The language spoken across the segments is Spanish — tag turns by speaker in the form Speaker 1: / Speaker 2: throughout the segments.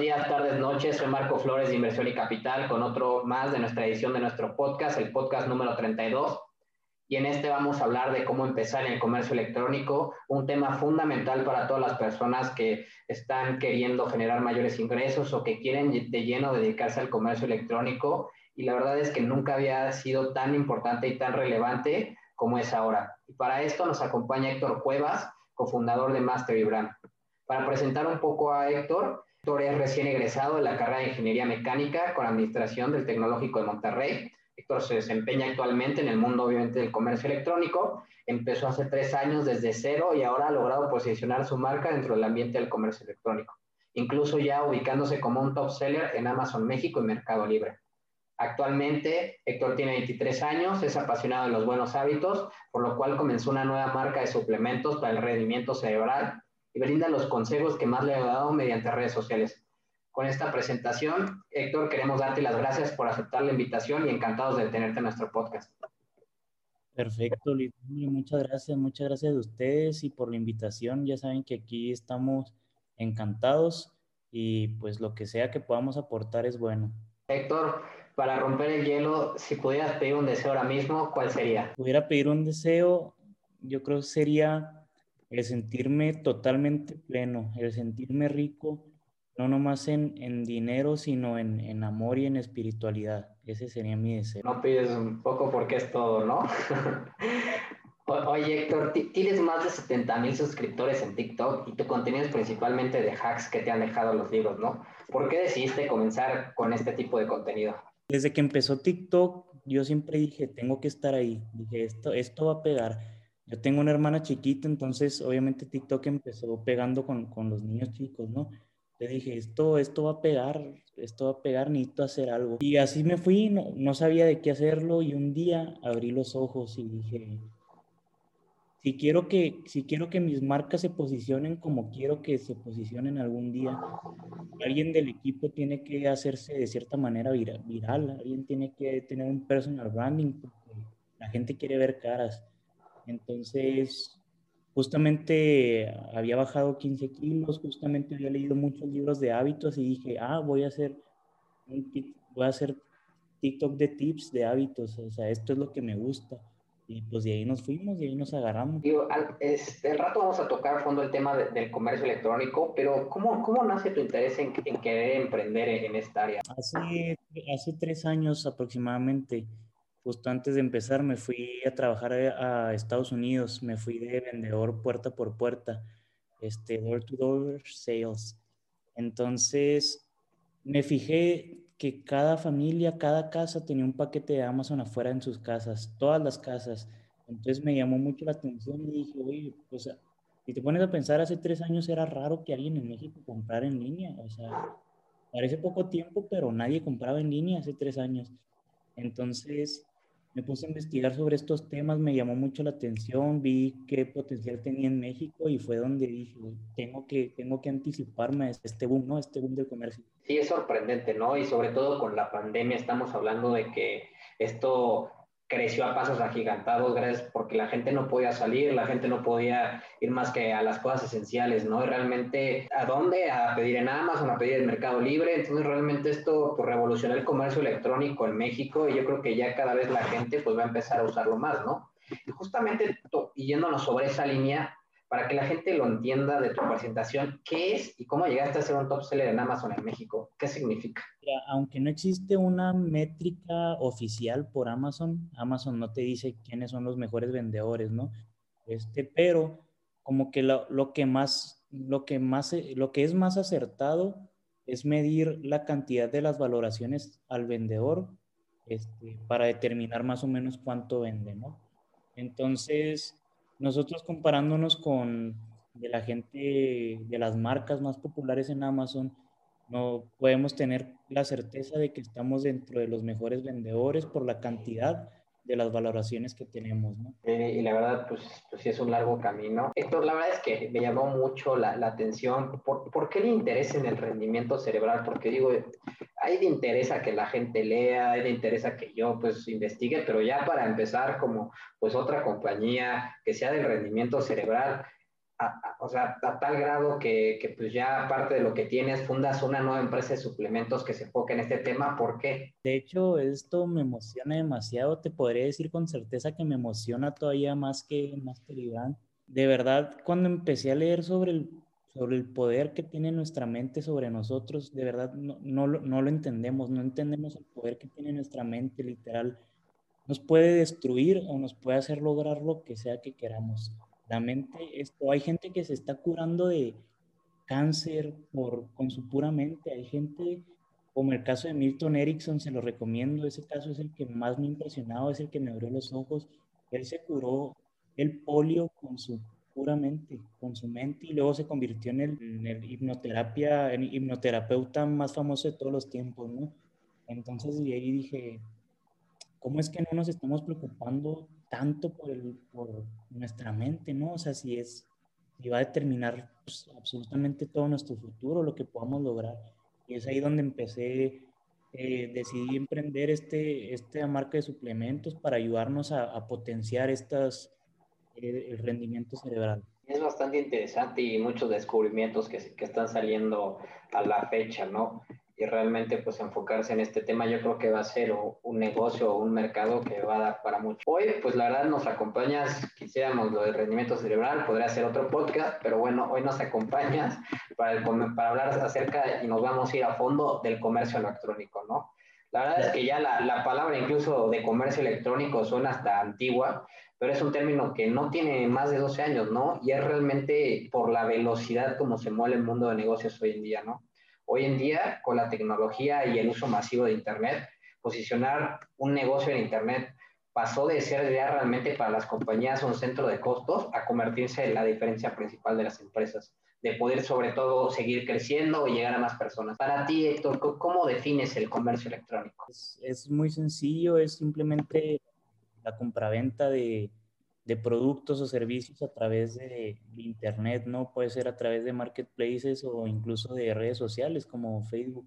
Speaker 1: días, tardes, noches. Soy Marco Flores de Inversión y Capital con otro más de nuestra edición de nuestro podcast, el podcast número 32. Y en este vamos a hablar de cómo empezar en el comercio electrónico, un tema fundamental para todas las personas que están queriendo generar mayores ingresos o que quieren de lleno dedicarse al comercio electrónico. Y la verdad es que nunca había sido tan importante y tan relevante como es ahora. Y para esto nos acompaña Héctor Cuevas, cofundador de Mastery Brand. Para presentar un poco a Héctor, Héctor es recién egresado de la carrera de Ingeniería Mecánica con Administración del Tecnológico de Monterrey. Héctor se desempeña actualmente en el mundo, obviamente, del comercio electrónico. Empezó hace tres años desde cero y ahora ha logrado posicionar su marca dentro del ambiente del comercio electrónico, incluso ya ubicándose como un top seller en Amazon México y Mercado Libre. Actualmente, Héctor tiene 23 años, es apasionado de los buenos hábitos, por lo cual comenzó una nueva marca de suplementos para el rendimiento cerebral y brinda los consejos que más le ha dado mediante redes sociales. Con esta presentación, Héctor, queremos darte las gracias por aceptar la invitación y encantados de tenerte en nuestro podcast.
Speaker 2: Perfecto, Luis. Muchas gracias, muchas gracias a ustedes y por la invitación. Ya saben que aquí estamos encantados y pues lo que sea que podamos aportar es bueno.
Speaker 1: Héctor, para romper el hielo, si pudieras pedir un deseo ahora mismo, ¿cuál sería?
Speaker 2: Pudiera pedir un deseo, yo creo que sería el sentirme totalmente pleno, el sentirme rico, no nomás en, en dinero, sino en, en, amor y en espiritualidad. Ese sería mi deseo.
Speaker 1: No pides un poco porque es todo, ¿no? Oye, Héctor, tienes más de 70 mil suscriptores en TikTok y tu contenido es principalmente de hacks que te han dejado los libros, ¿no? ¿Por qué decidiste comenzar con este tipo de contenido?
Speaker 2: Desde que empezó TikTok, yo siempre dije, tengo que estar ahí. Dije, esto, esto va a pegar yo tengo una hermana chiquita, entonces obviamente TikTok empezó pegando con, con los niños chicos, ¿no? Le dije, esto, esto va a pegar, esto va a pegar, necesito hacer algo. Y así me fui, no, no sabía de qué hacerlo y un día abrí los ojos y dije, si quiero que, si quiero que mis marcas se posicionen como quiero que se posicionen algún día, alguien del equipo tiene que hacerse de cierta manera viral, alguien tiene que tener un personal branding, porque la gente quiere ver caras. Entonces, justamente había bajado 15 kilos, justamente había leído muchos libros de hábitos y dije, ah, voy a hacer, voy a hacer TikTok de tips de hábitos, o sea, esto es lo que me gusta. Y pues de ahí nos fuimos, de ahí nos agarramos.
Speaker 1: Digo, al, este, rato vamos a tocar a fondo el tema del comercio electrónico, pero ¿cómo, cómo nace tu interés en, querer emprender en, esta área?
Speaker 2: Hace, hace tres años aproximadamente justo antes de empezar me fui a trabajar a, Estados Unidos, me fui de vendedor puerta por puerta, este, door to door sales. Entonces, me fijé que cada familia, cada casa tenía un paquete de Amazon afuera en sus casas, todas las casas. Entonces me llamó mucho la atención y dije, oye, pues si te pones a pensar, hace tres años era raro que alguien en México comprara en línea. O sea, parece poco tiempo, pero nadie compraba en línea hace tres años. Entonces, me puse a investigar sobre estos temas, me llamó mucho la atención, vi qué potencial tenía en México y fue donde dije, tengo que, tengo que anticiparme a este boom, ¿no? Este boom del comercio.
Speaker 1: Sí, es sorprendente, ¿no? Y sobre todo con la pandemia estamos hablando de que esto creció a pasos agigantados gracias porque la gente no podía salir, la gente no podía ir más que a las cosas esenciales, ¿no? Y realmente, ¿a dónde? A pedir en Amazon, a pedir en Mercado Libre. Entonces, realmente esto pues, revolucionó el comercio electrónico en México y yo creo que ya cada vez la gente pues va a empezar a usarlo más, ¿no? Y justamente yéndonos sobre esa línea, para que la gente lo entienda de tu presentación, ¿qué es y cómo llegaste a ser un top seller en Amazon en México? ¿Qué significa?
Speaker 2: Aunque no existe una métrica oficial por Amazon, Amazon no te dice quiénes son los mejores vendedores, ¿no? Este, pero como que lo, lo que más, lo que más, lo que es más acertado es medir la cantidad de las valoraciones al vendedor este, para determinar más o menos cuánto vende, ¿no? Entonces, nosotros comparándonos con de la gente, de las marcas más populares en Amazon, no podemos tener la certeza de que estamos dentro de los mejores vendedores por la cantidad de las valoraciones que tenemos, ¿no?
Speaker 1: Eh, y la verdad, pues, pues sí es un largo camino. Héctor, la verdad es que me llamó mucho la, la atención. ¿Por, ¿Por, qué le interesa en el rendimiento cerebral? Porque digo, hay de interés que la gente lea, hay de interés que yo pues investigue, pero ya para empezar como pues otra compañía que sea del rendimiento cerebral, o sea, a tal grado que, que, pues ya aparte de lo que tienes, fundas una nueva empresa de suplementos que se enfoque en este tema. ¿Por qué?
Speaker 2: De hecho, esto me emociona demasiado. Te podría decir con certeza que me emociona todavía más que Master Iván. De verdad, cuando empecé a leer sobre el, sobre el poder que tiene nuestra mente sobre nosotros, de verdad no, no, no lo entendemos, no entendemos el poder que tiene nuestra mente, literal. Nos puede destruir o nos puede hacer lograr lo que sea que queramos la mente, esto, hay gente que se está curando de cáncer por, con su pura mente, hay gente como el caso de Milton Erickson, se lo recomiendo, ese caso es el que más me ha impresionado, es el que me abrió los ojos, él se curó el polio con su pura mente, con su mente y luego se convirtió en el, en el hipnoterapia, en hipnoterapeuta más famoso de todos los tiempos, ¿no? Entonces, y ahí dije, ¿cómo es que no nos estamos preocupando tanto por, el, por nuestra mente, ¿no? O sea, si es, si va a determinar pues, absolutamente todo nuestro futuro, lo que podamos lograr. Y es ahí donde empecé, eh, decidí emprender este, esta marca de suplementos para ayudarnos a, a potenciar estas, eh, el rendimiento cerebral.
Speaker 1: Es bastante interesante y muchos descubrimientos que, que están saliendo a la fecha, ¿no? Y realmente pues enfocarse en este tema, yo creo que va a ser un negocio o un mercado que va a dar para mucho. Hoy pues la verdad nos acompañas, quisiéramos lo del rendimiento cerebral, podría ser otro podcast, pero bueno, hoy nos acompañas para, hablar acerca y nos vamos a ir a fondo del comercio electrónico, ¿no? La verdad es que ya la, la palabra incluso de comercio electrónico suena hasta antigua, pero es un término que no tiene más de 12 años, ¿no? Y es realmente por la velocidad como se mueve el mundo de negocios hoy en día, ¿no? Hoy en día, con la tecnología y el uso masivo de Internet, posicionar un negocio en Internet pasó de ser ya realmente para las compañías un centro de costos a convertirse en la diferencia principal de las empresas, de poder sobre todo seguir creciendo y llegar a más personas. Para ti, Héctor, ¿cómo defines el comercio electrónico?
Speaker 2: Es, es muy sencillo, es simplemente la compraventa de, de productos o servicios a través de, Internet, ¿no? Puede ser a través de marketplaces o incluso de redes sociales como Facebook.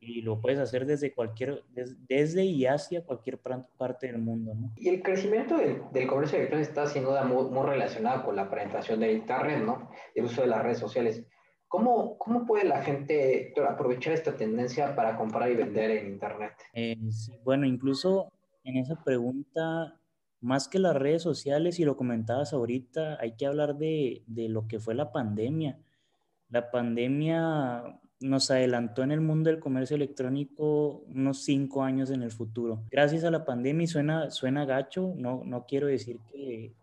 Speaker 2: Y lo puedes hacer desde cualquier, desde y hacia cualquier parte del mundo, ¿no?
Speaker 1: Y el crecimiento del, del comercio electrónico está sin duda muy, muy, relacionado con la penetración de Internet, ¿no? El uso de las redes sociales. ¿Cómo, ¿Cómo, puede la gente aprovechar esta tendencia para comprar y vender en Internet?
Speaker 2: Eh, sí, bueno, incluso en esa pregunta más que las redes sociales, y lo comentabas ahorita, hay que hablar de, de, lo que fue la pandemia. La pandemia nos adelantó en el mundo del comercio electrónico unos cinco años en el futuro. Gracias a la pandemia, y suena, suena gacho, no, no quiero decir que,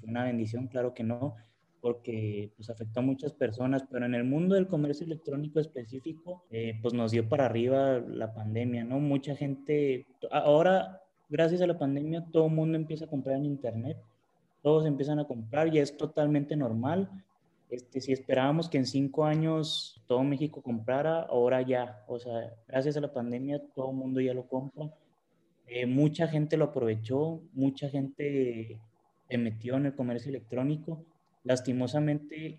Speaker 2: fue una bendición, claro que no, porque pues, afectó a muchas personas, pero en el mundo del comercio electrónico específico, eh, pues nos dio para arriba la pandemia, ¿no? Mucha gente, ahora gracias a la pandemia todo el mundo empieza a comprar en Internet, todos empiezan a comprar y es totalmente normal. Este, si esperábamos que en cinco años todo México comprara, ahora ya, o sea, gracias a la pandemia todo el mundo ya lo compra. Eh, mucha gente lo aprovechó, mucha gente se metió en el comercio electrónico. Lastimosamente,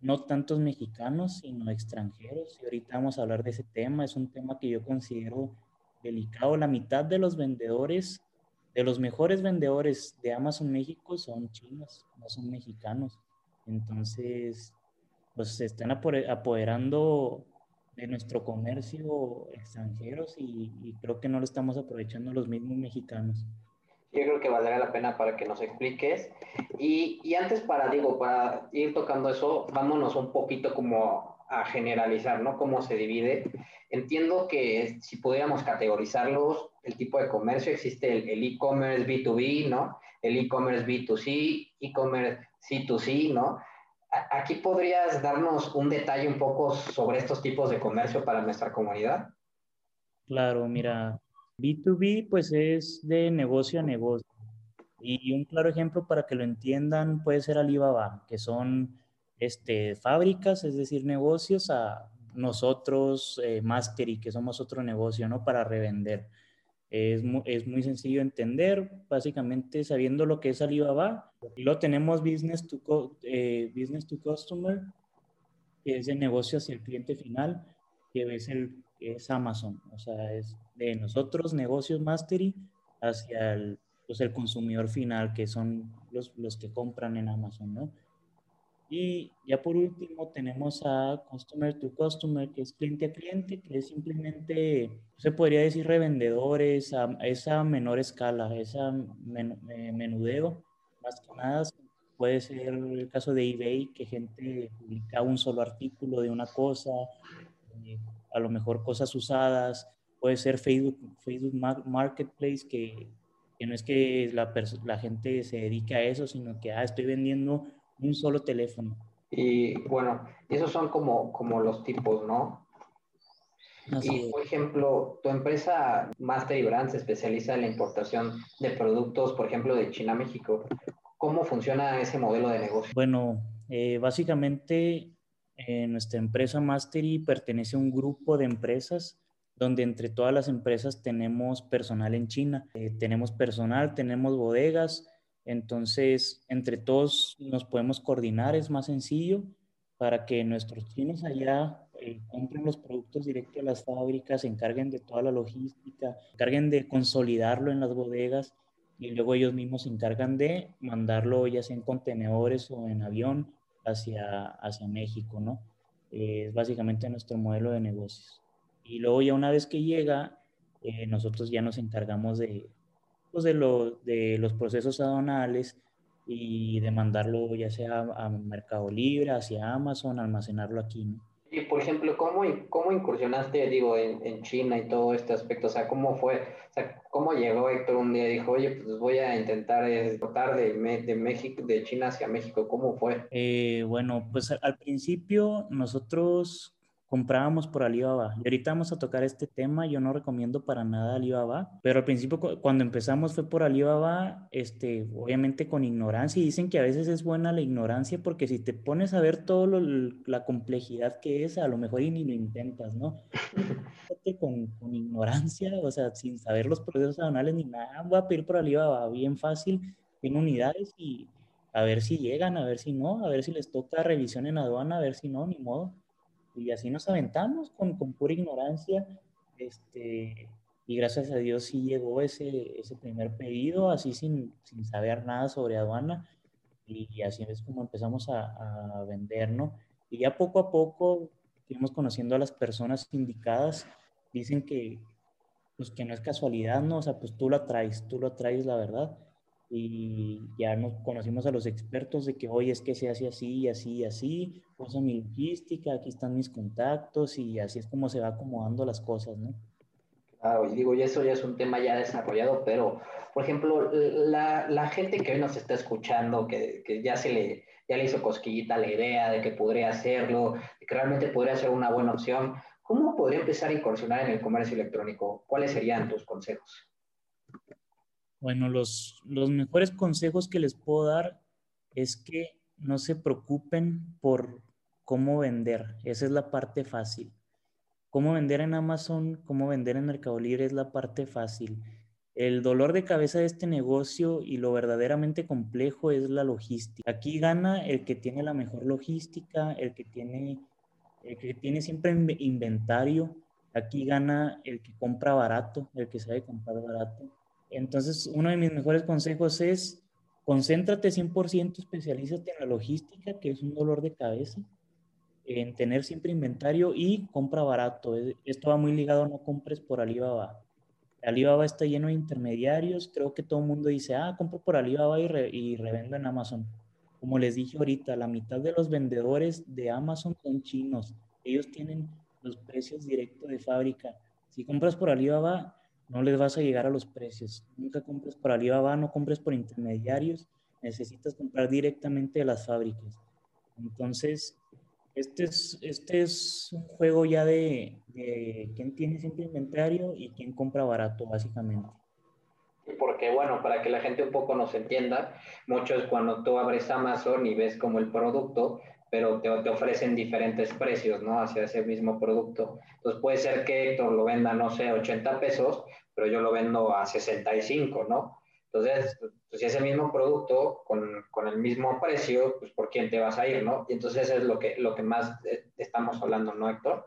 Speaker 2: no tantos mexicanos, sino extranjeros. Y ahorita vamos a hablar de ese tema. Es un tema que yo considero delicado. La mitad de los vendedores, de los mejores vendedores de Amazon México son chinos, no son mexicanos. Entonces, pues se están apoderando de nuestro comercio extranjeros y, creo que no lo estamos aprovechando los mismos mexicanos.
Speaker 1: Yo creo que valdría la pena para que nos expliques. Y, y antes para, digo, para ir tocando eso, vámonos un poquito como a generalizar, ¿no? Cómo se divide. Entiendo que si pudiéramos categorizarlos, el tipo de comercio, existe el e-commerce B2B, ¿no? El e-commerce B2C, e-commerce C2C, ¿no? Aquí podrías darnos un detalle un poco sobre estos tipos de comercio para nuestra comunidad.
Speaker 2: Claro, mira, B2B pues es de negocio a negocio. Y un claro ejemplo para que lo entiendan puede ser Alibaba, que son este, fábricas, es decir, negocios, a nosotros, eh, Mastery, que somos otro negocio, ¿no? Para revender. Es muy, es muy sencillo entender, básicamente sabiendo lo que es Alibaba. Y lo tenemos business to, eh, business to customer, que es el negocio hacia el cliente final, que es, el, es Amazon. O sea, es de nosotros, negocios Mastery, hacia el, pues el consumidor final, que son los, los que compran en Amazon, ¿no? Y ya por último tenemos a Customer to Customer, que es cliente a cliente, que es simplemente, se podría decir revendedores, a esa menor escala, esa eh, menudeo, más que nada puede ser el caso de eBay, que gente publica un solo artículo de una cosa, a lo mejor cosas usadas, puede ser Facebook, Facebook Marketplace, que, que no es que la, la gente se dedique a eso, sino que ah, estoy vendiendo un solo teléfono.
Speaker 1: Y bueno, esos son como, como los tipos, ¿no? y, por ejemplo, tu empresa Master y Brand se especializa en la importación de productos, por ejemplo, de China a México. ¿Cómo funciona ese modelo de negocio?
Speaker 2: Bueno, eh, básicamente eh, nuestra empresa Mastery pertenece a un grupo de empresas donde entre todas las empresas tenemos personal en China. Eh, tenemos personal, tenemos bodegas, entonces, entre todos nos podemos coordinar, es más sencillo para que nuestros chinos allá eh, compren los productos directos a las fábricas, se encarguen de toda la logística, se encarguen de consolidarlo en las bodegas y luego ellos mismos se encargan de mandarlo ya sea en contenedores o en avión hacia, hacia México, ¿no? Eh, es básicamente nuestro modelo de negocios. Y luego ya una vez que llega, eh, nosotros ya nos encargamos de, pues, de, lo, de los procesos aduanales y de mandarlo ya sea a, Mercado Libre, hacia Amazon, almacenarlo aquí.
Speaker 1: Y por ejemplo, ¿cómo, cómo incursionaste, digo, en, en, China y todo este aspecto? O sea, ¿cómo fue? O sea, ¿cómo llegó Héctor un día y dijo, oye, pues voy a intentar exportar de, de México, de China hacia México? ¿Cómo fue?
Speaker 2: Eh, bueno, pues al principio nosotros comprábamos por Alibaba. Y ahorita vamos a tocar este tema, yo no recomiendo para nada Alibaba, pero al principio cuando empezamos fue por Alibaba, este, obviamente con ignorancia, y dicen que a veces es buena la ignorancia porque si te pones a ver toda la complejidad que es, a lo mejor y ni lo intentas, ¿no? con, con ignorancia, o sea, sin saber los procesos aduanales ni nada, voy a pedir por Alibaba, bien fácil, en unidades y a ver si llegan, a ver si no, a ver si les toca revisión en aduana, a ver si no, ni modo. Y así nos aventamos con, con pura ignorancia. Este, y gracias a Dios sí llegó ese, ese primer pedido, así sin, sin saber nada sobre aduana. Y, así es como empezamos a, a, vender, ¿no? Y ya poco a poco fuimos conociendo a las personas indicadas. Dicen que, pues que no es casualidad, ¿no? O sea, pues tú la traes, tú lo traes, la verdad y ya nos conocimos a los expertos de que, oye, es que se hace así, así, así, usa mi logística, aquí están mis contactos y así es como se va acomodando las cosas, ¿no?
Speaker 1: Claro, y digo, y eso ya es un tema ya desarrollado, pero, por ejemplo, la, la gente que hoy nos está escuchando, que, que, ya se le, ya le hizo cosquillita la idea de que podría hacerlo, de que realmente podría ser una buena opción, ¿cómo podría empezar a incursionar en el comercio electrónico? ¿Cuáles serían tus consejos?
Speaker 2: Bueno, los, los mejores consejos que les puedo dar es que no se preocupen por cómo vender. Esa es la parte fácil. Cómo vender en Amazon, cómo vender en Mercado Libre es la parte fácil. El dolor de cabeza de este negocio y lo verdaderamente complejo es la logística. Aquí gana el que tiene la mejor logística, el que tiene, el que tiene siempre inventario. Aquí gana el que compra barato, el que sabe comprar barato. Entonces, uno de mis mejores consejos es concéntrate 100%, especialízate en la logística, que es un dolor de cabeza, en tener siempre inventario y compra barato. Esto va muy ligado a no compres por Alibaba. Alibaba está lleno de intermediarios. Creo que todo el mundo dice, ah, compro por Alibaba y, y revendo en Amazon. Como les dije ahorita, la mitad de los vendedores de Amazon son chinos. Ellos tienen los precios directos de fábrica. Si compras por Alibaba, no les vas a llegar a los precios. Nunca compres por Alibaba, no compres por intermediarios, necesitas comprar directamente de las fábricas. Entonces, este es, este es un juego ya de, de quién tiene siempre inventario y quién compra barato, básicamente.
Speaker 1: Porque, bueno, para que la gente un poco nos entienda, mucho es cuando tú abres Amazon y ves como el producto, pero te, te, ofrecen diferentes precios, ¿no? Hacia ese mismo producto. Entonces puede ser que Héctor lo venda, no sé, 80 pesos, pero yo lo vendo a 65, ¿no? Entonces, pues si ese mismo producto con, con, el mismo precio, pues por quién te vas a ir, ¿no? Y entonces es lo que, lo que más eh, estamos hablando, ¿no, Héctor?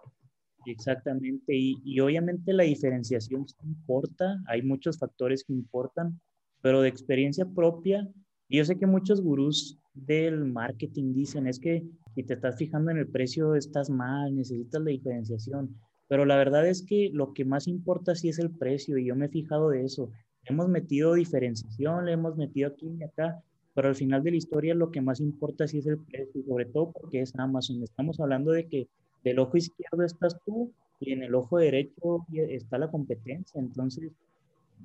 Speaker 2: Exactamente, y, y obviamente la diferenciación importa, hay muchos factores que importan, pero de experiencia propia, yo sé que muchos gurús del marketing dicen, es que si te estás fijando en el precio, estás mal, necesitas la diferenciación. Pero la verdad es que lo que más importa sí es el precio y yo me he fijado de eso. Hemos metido diferenciación, le hemos metido aquí y acá, pero al final de la historia lo que más importa sí es el precio, sobre todo porque es Amazon. Estamos hablando de que del ojo izquierdo estás tú y en el ojo derecho está la competencia. Entonces,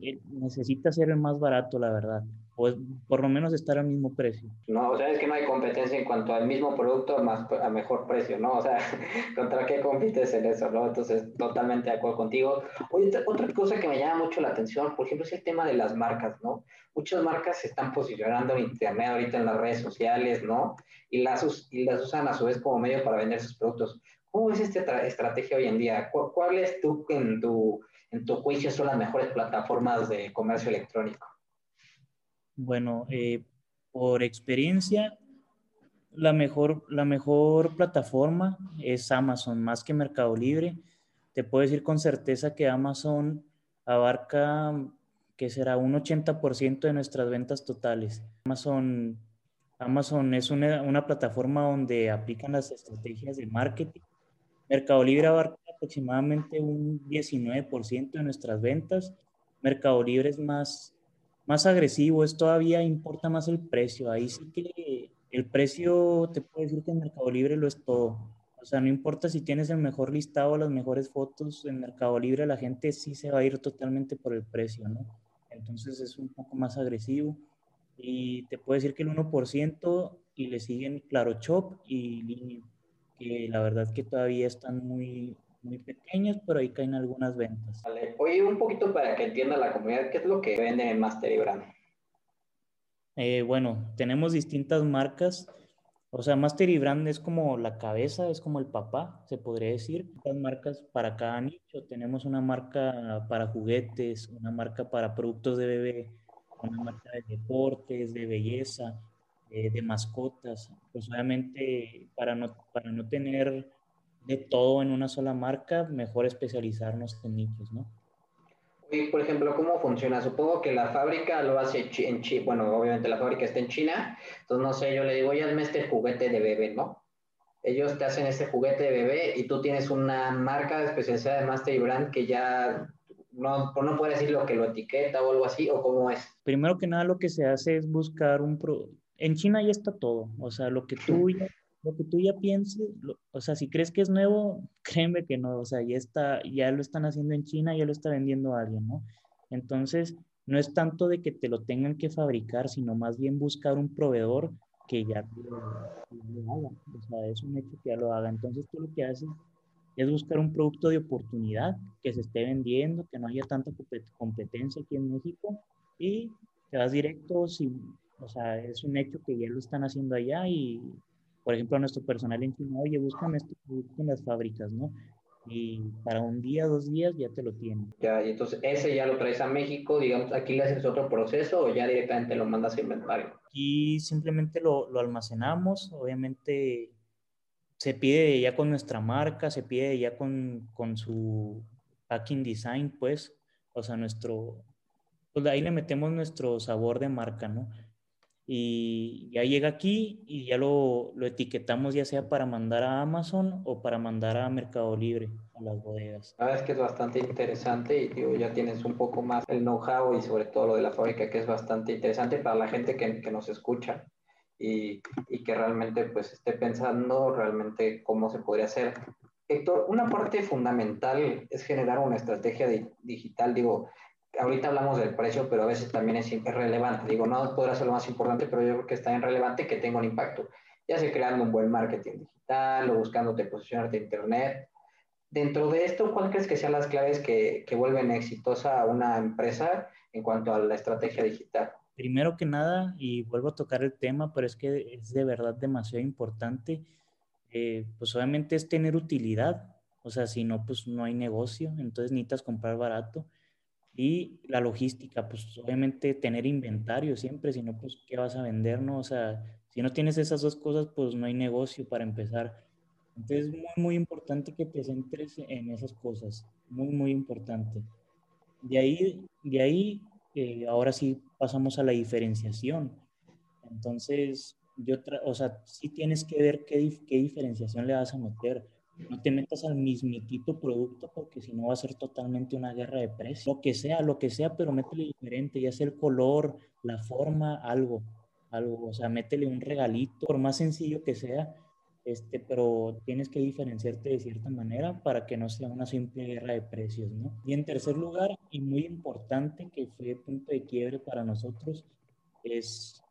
Speaker 2: eh, necesita ser el más barato, la verdad. O por lo menos estar al mismo precio.
Speaker 1: No, o sea, es que no hay competencia en cuanto al mismo producto más a mejor precio, ¿no? O sea, ¿contra qué compites en eso, no? Entonces, totalmente de acuerdo contigo. Oye, otra cosa que me llama mucho la atención, por ejemplo, es el tema de las marcas, ¿no? Muchas marcas se están posicionando en Internet ahorita en las redes sociales, ¿no? Y las, usan a su vez como medio para vender sus productos. ¿Cómo es esta estrategia hoy en día? ¿Cuál es tú, tu, en tu juicio, son las mejores plataformas de comercio electrónico?
Speaker 2: Bueno, eh, por experiencia, la mejor, la mejor plataforma es Amazon, más que Mercado Libre. Te puedo decir con certeza que Amazon abarca, que será un 80% de nuestras ventas totales. Amazon, Amazon es una, una plataforma donde aplican las estrategias de marketing Mercado Libre abarca aproximadamente un 19% de nuestras ventas. Mercado Libre es más, más agresivo, es todavía importa más el precio. Ahí sí que el precio, te puedo decir que en Mercado Libre lo es todo. O sea, no importa si tienes el mejor listado, las mejores fotos en Mercado Libre, la gente sí se va a ir totalmente por el precio, ¿no? Entonces es un poco más agresivo. Y te puedo decir que el 1% y le siguen Claro Shop y Linio que la verdad que todavía están muy, muy pequeños, pero ahí caen algunas ventas.
Speaker 1: Vale. Oye, un poquito para que entienda la comunidad, ¿qué es lo que vende en Master y Brand?
Speaker 2: Eh, bueno, tenemos distintas marcas. O sea, Master y Brand es como la cabeza, es como el papá, se podría decir. Las marcas para cada nicho. Tenemos una marca para juguetes, una marca para productos de bebé, una marca de deportes, de belleza, eh, de mascotas. Pues obviamente para no, para no tener de todo en una sola marca, mejor especializarnos en nichos, ¿no?
Speaker 1: Y, por ejemplo, ¿cómo funciona? Supongo que la fábrica lo hace en China, bueno, obviamente la fábrica está en China, entonces no sé, yo le digo, oye, hazme este juguete de bebé, ¿no? Ellos te hacen este juguete de bebé y tú tienes una marca especializada de Master y Brand que ya no, no puede decir lo que lo etiqueta o algo así, o cómo es.
Speaker 2: Primero que nada, lo que se hace es buscar un, pro, en China ya está todo, o sea, lo que tú ya, lo que tú ya pienses, o sea, si crees que es nuevo, créeme que no, o sea, ya está, ya lo están haciendo en China, ya lo está vendiendo alguien, ¿no? Entonces, no es tanto de que te lo tengan que fabricar, sino más bien buscar un proveedor que ya lo, haga, o sea, es un hecho que ya lo haga. Entonces, tú lo que haces es buscar un producto de oportunidad que se esté vendiendo, que no haya tanta competencia aquí en México y te vas directo sin o sea, es un hecho que ya lo están haciendo allá y, por ejemplo, a nuestro personal en China, oye, búscame este producto en las fábricas, ¿no? Y para un día, dos días ya te lo tienen.
Speaker 1: Ya, y entonces ese ya lo traes a México, digamos, aquí le haces otro proceso o ya directamente lo mandas a inventario.
Speaker 2: Aquí simplemente lo, lo almacenamos, obviamente se pide ya con nuestra marca, se pide ya con, con su packing design, pues, o sea, nuestro, pues ahí le metemos nuestro sabor de marca, ¿no? Y ya llega aquí y ya lo, lo, etiquetamos ya sea para mandar a Amazon o para mandar a Mercado Libre, a las bodegas.
Speaker 1: La verdad es que es bastante interesante y digo, ya tienes un poco más el know-how y sobre todo lo de la fábrica que es bastante interesante para la gente que, que nos escucha y, y, que realmente pues esté pensando realmente cómo se podría hacer. Héctor, una parte fundamental es generar una estrategia digital, digo, ahorita hablamos del precio, pero a veces también es relevante. Digo, no podrá ser lo más importante, pero yo creo que está en relevante que tenga un impacto. Ya sea creando un buen marketing digital o buscándote posicionarte en Internet. Dentro de esto, ¿cuál crees que sean las claves que, que vuelven exitosa a una empresa en cuanto a la estrategia digital?
Speaker 2: Primero que nada, y vuelvo a tocar el tema, pero es que es de verdad demasiado importante, eh, pues obviamente es tener utilidad, o sea, si no, pues no hay negocio, entonces necesitas comprar barato y la logística, pues obviamente tener inventario siempre, si no, pues qué vas a vender, ¿no? O sea, si no tienes esas dos cosas, pues no hay negocio para empezar. Entonces es muy, muy importante que te centres en esas cosas, muy, muy importante. De ahí, de ahí eh, ahora sí pasamos a la diferenciación. Entonces, yo, o sea, sí tienes que ver qué, qué diferenciación le vas a meter. No te metas al mismitito producto porque si no va a ser totalmente una guerra de precios. Lo que sea, lo que sea, pero métele diferente, ya sea el color, la forma, algo, algo. O sea, métele un regalito, por más sencillo que sea, este, pero tienes que diferenciarte de cierta manera para que no sea una simple guerra de precios, ¿no? Y en tercer lugar, y muy importante, que fue punto de quiebre para nosotros, es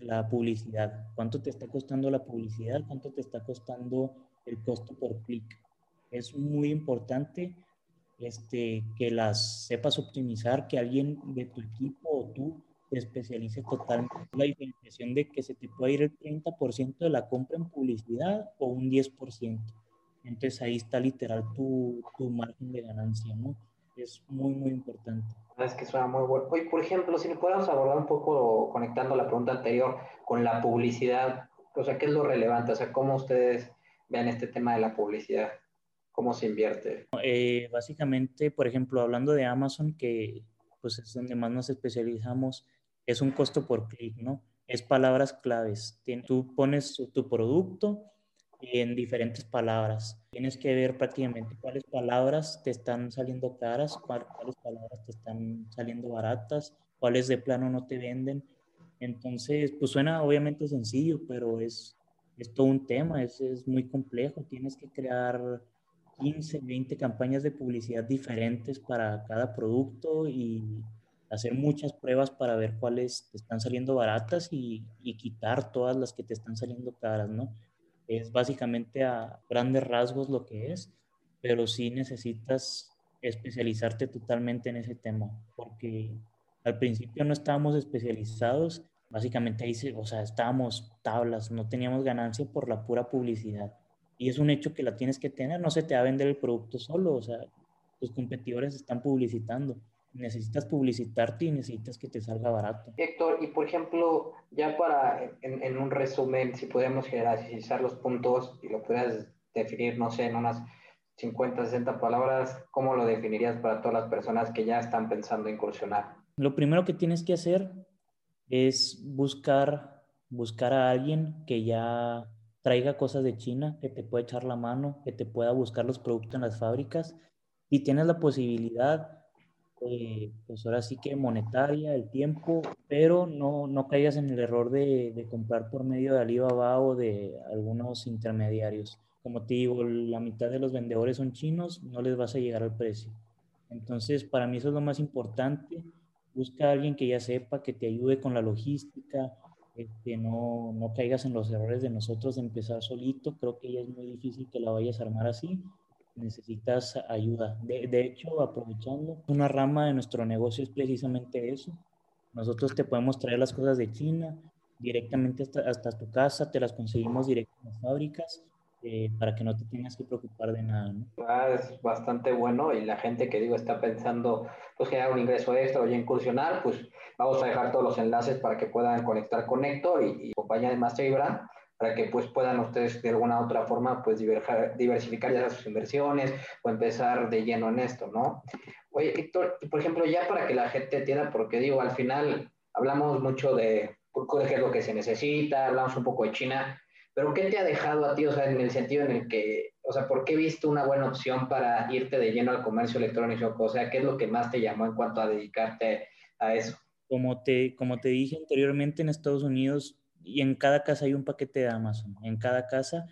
Speaker 2: la publicidad. ¿Cuánto te está costando la publicidad? ¿Cuánto te está costando el costo por clic? Es muy importante este, que las sepas optimizar, que alguien de tu equipo o tú te especialice totalmente. La diferenciación de que se te puede ir el 30% de la compra en publicidad o un 10%. Entonces ahí está literal tu, tu margen de ganancia, ¿no? Es muy, muy importante.
Speaker 1: Es que suena muy bueno. Hoy, por ejemplo, si podemos abordar un poco, conectando la pregunta anterior con la publicidad, o sea, ¿qué es lo relevante? O sea, ¿cómo ustedes vean este tema de la publicidad? ¿Cómo se invierte?
Speaker 2: Eh, básicamente, por ejemplo, hablando de Amazon, que pues es donde más nos especializamos, es un costo por clic, ¿no? Es palabras claves. Tú pones tu producto en diferentes palabras. Tienes que ver prácticamente cuáles palabras te están saliendo caras, cuáles palabras te están saliendo baratas, cuáles de plano no te venden. Entonces, pues suena obviamente sencillo, pero es, es todo un tema, es, es muy complejo. Tienes que crear 15, 20 campañas de publicidad diferentes para cada producto y hacer muchas pruebas para ver cuáles te están saliendo baratas y, y quitar todas las que te están saliendo caras, ¿no? Es básicamente a grandes rasgos lo que es, pero sí necesitas especializarte totalmente en ese tema, porque al principio no estábamos especializados, básicamente ahí, o sea, estábamos tablas, no teníamos ganancia por la pura publicidad. Y es un hecho que la tienes que tener, no se te va a vender el producto solo, o sea, tus competidores están publicitando necesitas publicitarte y necesitas que te salga barato.
Speaker 1: Héctor, y por ejemplo, ya para, en, un resumen, si podemos generalizar los puntos y lo puedas definir, no sé, en unas 50, 60 palabras, ¿cómo lo definirías para todas las personas que ya están pensando incursionar?
Speaker 2: Lo primero que tienes que hacer es buscar, buscar a alguien que ya traiga cosas de China, que te pueda echar la mano, que te pueda buscar los productos en las fábricas y tienes la posibilidad eh, pues ahora sí que monetaria, el tiempo, pero no, no caigas en el error de, de, comprar por medio de Alibaba o de algunos intermediarios. Como te digo, la mitad de los vendedores son chinos, no les vas a llegar al precio. Entonces, para mí eso es lo más importante. Busca a alguien que ya sepa, que te ayude con la logística, este, no, no caigas en los errores de nosotros de empezar solito. Creo que ya es muy difícil que la vayas a armar así necesitas ayuda. De, de, hecho, aprovechando, una rama de nuestro negocio es precisamente eso. Nosotros te podemos traer las cosas de China directamente hasta, hasta tu casa, te las conseguimos directo en las fábricas eh, para que no te tengas que preocupar de nada. ¿no?
Speaker 1: Ah, es bastante bueno y la gente que digo está pensando pues generar un ingreso extra o ya incursionar, pues vamos a dejar todos los enlaces para que puedan conectar con Héctor y, y compañía de Master para que pues puedan ustedes de alguna otra forma pues diversificar ya sus inversiones o empezar de lleno en esto, ¿no? Oye, Héctor, por ejemplo, ya para que la gente entienda, porque digo, al final hablamos mucho de qué es lo que se necesita, hablamos un poco de China, pero ¿qué te ha dejado a ti, o sea, en el sentido en el que, o sea, ¿por qué viste una buena opción para irte de lleno al comercio electrónico? O sea, ¿qué es lo que más te llamó en cuanto a dedicarte a eso?
Speaker 2: Como te, como te dije anteriormente, en Estados Unidos y en cada casa hay un paquete de Amazon, en cada casa.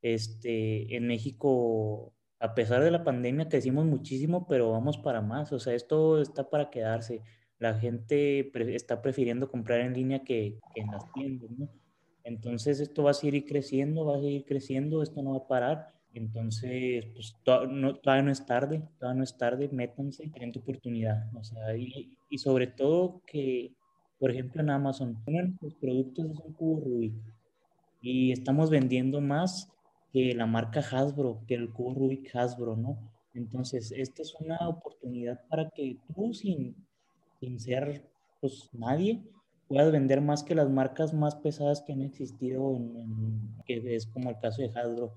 Speaker 2: Este, en México, a pesar de la pandemia, crecimos muchísimo, pero vamos para más. O sea, esto está para quedarse. La gente está prefiriendo comprar en línea que, en las tiendas, ¿no? Entonces, esto va a seguir creciendo, va a seguir creciendo, esto no va a parar. Entonces, pues no, todavía no es tarde, todavía no es tarde, métanse, tienen tu oportunidad. O sea, y, y sobre todo que por ejemplo, en Amazon, nuestros productos es un cubo Rubik y estamos vendiendo más que la marca Hasbro, que el cubo Rubik Hasbro, ¿no? Entonces, esta es una oportunidad para que tú, sin, sin ser pues, nadie, puedas vender más que las marcas más pesadas que han existido, en, que es como el caso de Hasbro.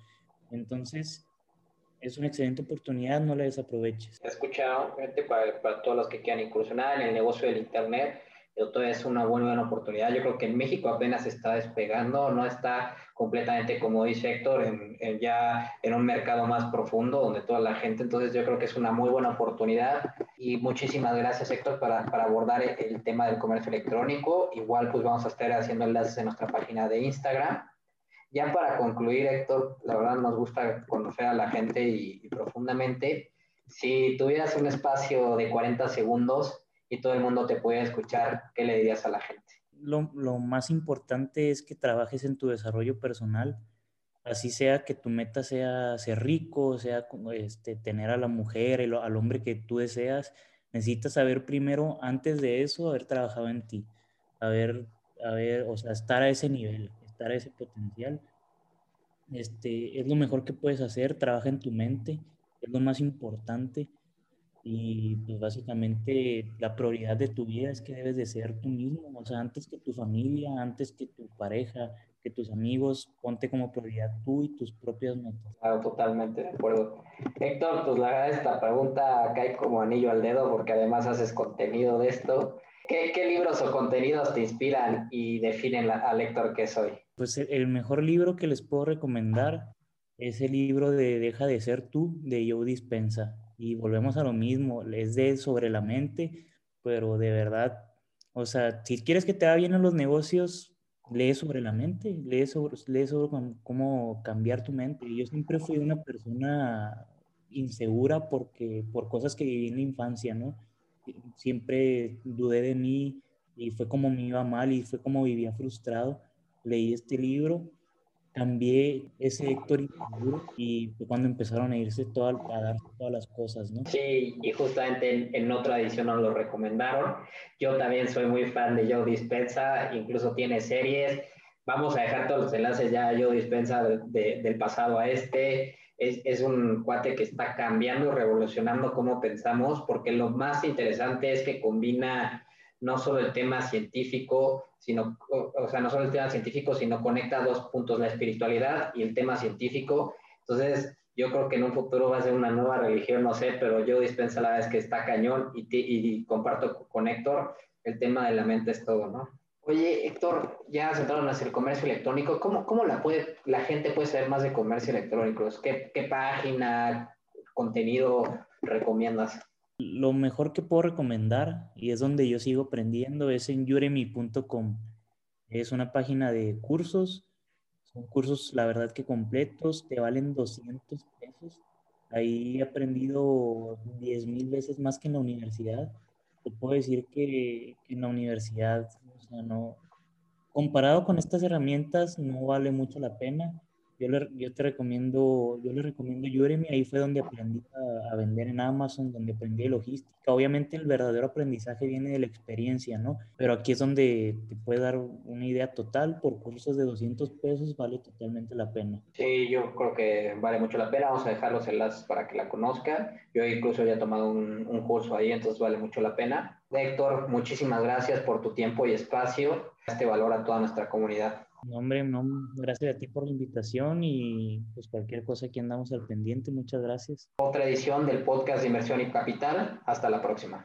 Speaker 2: Entonces, es una excelente oportunidad, no la desaproveches.
Speaker 1: He escuchado, para, para todos los que quieran incursionar en el negocio del Internet, esto es una buena, buena oportunidad. Yo creo que en México apenas está despegando, no está completamente, como dice Héctor, en, ya en un mercado más profundo donde toda la gente, entonces yo creo que es una muy buena oportunidad y muchísimas gracias Héctor para, para abordar el, tema del comercio electrónico. Igual pues vamos a estar haciendo enlaces en nuestra página de Instagram. Ya para concluir Héctor, la verdad nos gusta conocer a la gente y, y profundamente. Si tuvieras un espacio de 40 segundos, y todo el mundo te puede escuchar, ¿qué le dirías a la gente?
Speaker 2: Lo, más importante es que trabajes en tu desarrollo personal, así sea que tu meta sea ser rico, sea este, tener a la mujer, el, al hombre que tú deseas, necesitas saber primero, antes de eso, haber trabajado en ti, haber, haber, o sea, estar a ese nivel, estar a ese potencial. Este, es lo mejor que puedes hacer, trabaja en tu mente, es lo más importante y pues básicamente la prioridad de tu vida es que debes de ser tú mismo, o sea, antes que tu familia, antes que tu pareja, que tus amigos, ponte como prioridad tú y tus propias metas.
Speaker 1: Claro, totalmente de acuerdo. Héctor, pues la verdad esta pregunta cae como anillo al dedo porque además haces contenido de esto. ¿Qué, qué libros o contenidos te inspiran y definen al Héctor que soy?
Speaker 2: Pues el mejor libro que les puedo recomendar es el libro de Deja de ser tú de Joe Dispensa y volvemos a lo mismo, es de sobre la mente, pero de verdad, o sea, si quieres que te va bien en los negocios, lee sobre la mente, lee sobre, lee sobre cómo cambiar tu mente. Yo siempre fui una persona insegura porque por cosas que viví en la infancia, ¿no? Siempre dudé de mí y fue como me iba mal y fue como vivía frustrado. Leí este libro cambié ese Héctor y fue cuando empezaron a irse todas, a dar todas las cosas, ¿no?
Speaker 1: Sí, y justamente en, otra edición nos lo recomendaron. Yo también soy muy fan de Joe Dispensa, incluso tiene series. Vamos a dejar todos los enlaces ya a Joe Dispensa del pasado a este. Es, es, un cuate que está cambiando, revolucionando cómo pensamos, porque lo más interesante es que combina no solo el tema científico, sino, o, sea, no solo el tema científico, sino conecta dos puntos, la espiritualidad y el tema científico. Entonces, yo creo que en un futuro va a ser una nueva religión, no sé, pero yo dispensa la vez que está cañón y, y comparto con Héctor, el tema de la mente es todo, ¿no? Oye, Héctor, ya centraron hacia el comercio electrónico. ¿Cómo, cómo la, puede, la gente puede saber más de comercio electrónico? ¿Qué, qué página, contenido recomiendas?
Speaker 2: Lo mejor que puedo recomendar, y es donde yo sigo aprendiendo, es en udemy.com. Es una página de cursos. Son cursos, la verdad que completos, te valen 200 pesos. Ahí he aprendido 10 mil veces más que en la universidad. Te puedo decir que, en la universidad, o sea, no, comparado con estas herramientas, no vale mucho la pena yo, le, yo te recomiendo, yo le recomiendo Udemy, ahí fue donde aprendí a, vender en Amazon, donde aprendí logística. Obviamente el verdadero aprendizaje viene de la experiencia, ¿no? Pero aquí es donde te puede dar una idea total, por cursos de 200 pesos vale totalmente la pena.
Speaker 1: Sí, yo creo que vale mucho la pena, vamos a dejar los enlaces para que la conozcan. Yo incluso ya he tomado un, un curso ahí, entonces vale mucho la pena. Héctor, muchísimas gracias por tu tiempo y espacio. Este valor a toda nuestra comunidad.
Speaker 2: Hombre, no, gracias a ti por la invitación y pues cualquier cosa aquí andamos al pendiente. Muchas gracias.
Speaker 1: Otra edición del podcast de Inversión y Capital. Hasta la próxima.